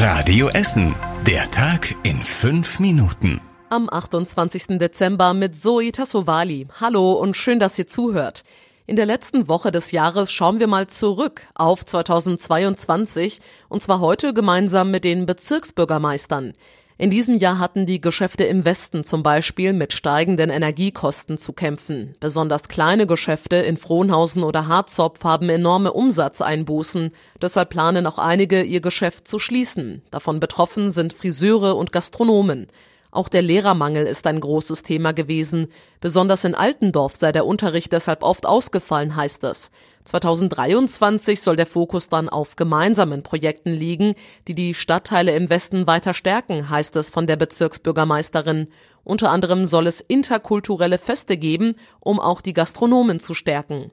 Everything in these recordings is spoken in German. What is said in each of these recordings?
Radio Essen. Der Tag in fünf Minuten. Am 28. Dezember mit Zoe Tassovali. Hallo und schön, dass ihr zuhört. In der letzten Woche des Jahres schauen wir mal zurück auf 2022 und zwar heute gemeinsam mit den Bezirksbürgermeistern. In diesem Jahr hatten die Geschäfte im Westen zum Beispiel mit steigenden Energiekosten zu kämpfen. Besonders kleine Geschäfte in Frohnhausen oder Harzopf haben enorme Umsatzeinbußen. Deshalb planen auch einige, ihr Geschäft zu schließen. Davon betroffen sind Friseure und Gastronomen. Auch der Lehrermangel ist ein großes Thema gewesen. Besonders in Altendorf sei der Unterricht deshalb oft ausgefallen, heißt es. 2023 soll der Fokus dann auf gemeinsamen Projekten liegen, die die Stadtteile im Westen weiter stärken, heißt es von der Bezirksbürgermeisterin. Unter anderem soll es interkulturelle Feste geben, um auch die Gastronomen zu stärken.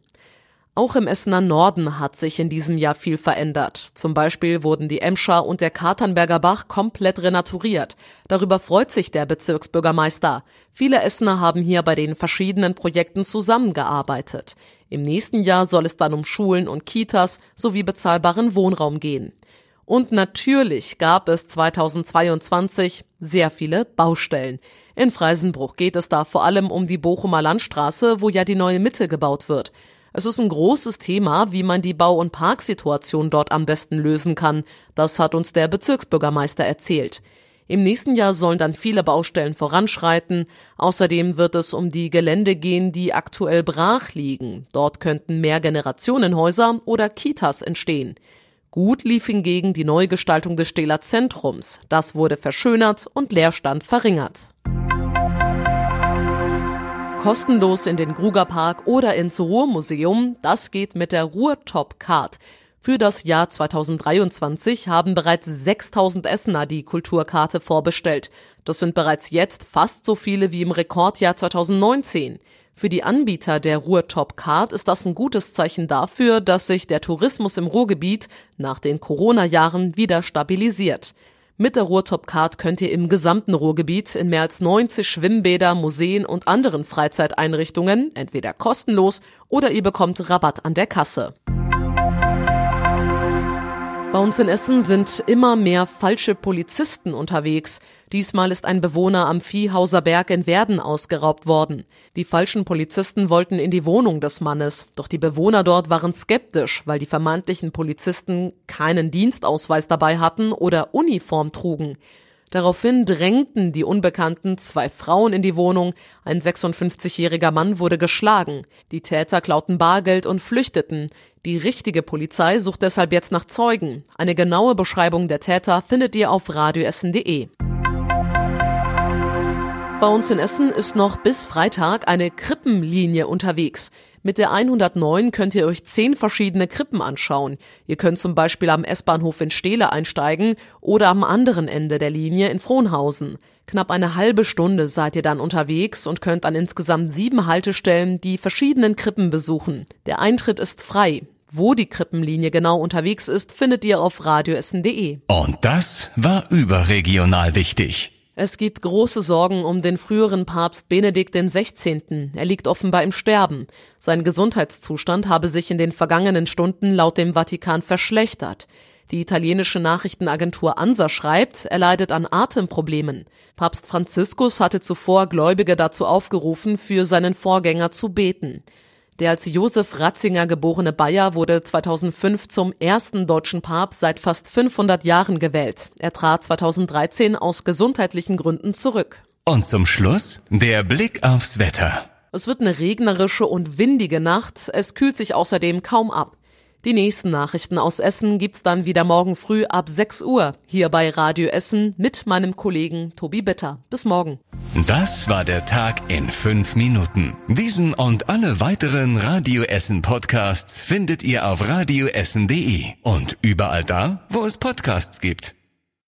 Auch im Essener Norden hat sich in diesem Jahr viel verändert. Zum Beispiel wurden die Emscher und der Katernberger Bach komplett renaturiert. Darüber freut sich der Bezirksbürgermeister. Viele Essener haben hier bei den verschiedenen Projekten zusammengearbeitet. Im nächsten Jahr soll es dann um Schulen und Kitas sowie bezahlbaren Wohnraum gehen. Und natürlich gab es 2022 sehr viele Baustellen. In Freisenbruch geht es da vor allem um die Bochumer Landstraße, wo ja die neue Mitte gebaut wird. Es ist ein großes Thema, wie man die Bau- und Parksituation dort am besten lösen kann. Das hat uns der Bezirksbürgermeister erzählt. Im nächsten Jahr sollen dann viele Baustellen voranschreiten. Außerdem wird es um die Gelände gehen, die aktuell brach liegen. Dort könnten mehr Generationenhäuser oder Kitas entstehen. Gut lief hingegen die Neugestaltung des Stähler Zentrums. Das wurde verschönert und Leerstand verringert kostenlos in den Grugerpark oder ins Ruhrmuseum. Das geht mit der Ruhrtop-Card. Für das Jahr 2023 haben bereits 6000 Essener die Kulturkarte vorbestellt. Das sind bereits jetzt fast so viele wie im Rekordjahr 2019. Für die Anbieter der Ruhrtop Card ist das ein gutes Zeichen dafür, dass sich der Tourismus im Ruhrgebiet nach den Corona-Jahren wieder stabilisiert. Mit der Ruhrtop-Card könnt ihr im gesamten Ruhrgebiet in mehr als 90 Schwimmbäder, Museen und anderen Freizeiteinrichtungen entweder kostenlos oder ihr bekommt Rabatt an der Kasse. Bei uns in Essen sind immer mehr falsche Polizisten unterwegs. Diesmal ist ein Bewohner am Viehhauser Berg in Werden ausgeraubt worden. Die falschen Polizisten wollten in die Wohnung des Mannes, doch die Bewohner dort waren skeptisch, weil die vermeintlichen Polizisten keinen Dienstausweis dabei hatten oder Uniform trugen. Daraufhin drängten die Unbekannten zwei Frauen in die Wohnung, ein 56-jähriger Mann wurde geschlagen, die Täter klauten Bargeld und flüchteten. Die richtige Polizei sucht deshalb jetzt nach Zeugen. Eine genaue Beschreibung der Täter findet ihr auf radioessen.de. Bei uns in Essen ist noch bis Freitag eine Krippenlinie unterwegs. Mit der 109 könnt ihr euch zehn verschiedene Krippen anschauen. Ihr könnt zum Beispiel am S-Bahnhof in Steele einsteigen oder am anderen Ende der Linie in Frohnhausen. Knapp eine halbe Stunde seid ihr dann unterwegs und könnt an insgesamt sieben Haltestellen die verschiedenen Krippen besuchen. Der Eintritt ist frei. Wo die Krippenlinie genau unterwegs ist, findet ihr auf radioessen.de. Und das war überregional wichtig. Es gibt große Sorgen um den früheren Papst Benedikt XVI. Er liegt offenbar im Sterben. Sein Gesundheitszustand habe sich in den vergangenen Stunden laut dem Vatikan verschlechtert. Die italienische Nachrichtenagentur ANSA schreibt, er leidet an Atemproblemen. Papst Franziskus hatte zuvor Gläubige dazu aufgerufen, für seinen Vorgänger zu beten. Der als Josef Ratzinger geborene Bayer wurde 2005 zum ersten deutschen Papst seit fast 500 Jahren gewählt. Er trat 2013 aus gesundheitlichen Gründen zurück. Und zum Schluss der Blick aufs Wetter. Es wird eine regnerische und windige Nacht. Es kühlt sich außerdem kaum ab. Die nächsten Nachrichten aus Essen gibt's dann wieder morgen früh ab 6 Uhr hier bei Radio Essen mit meinem Kollegen Tobi Bitter. Bis morgen. Das war der Tag in fünf Minuten. Diesen und alle weiteren Radio Essen Podcasts findet ihr auf radioessen.de und überall da, wo es Podcasts gibt.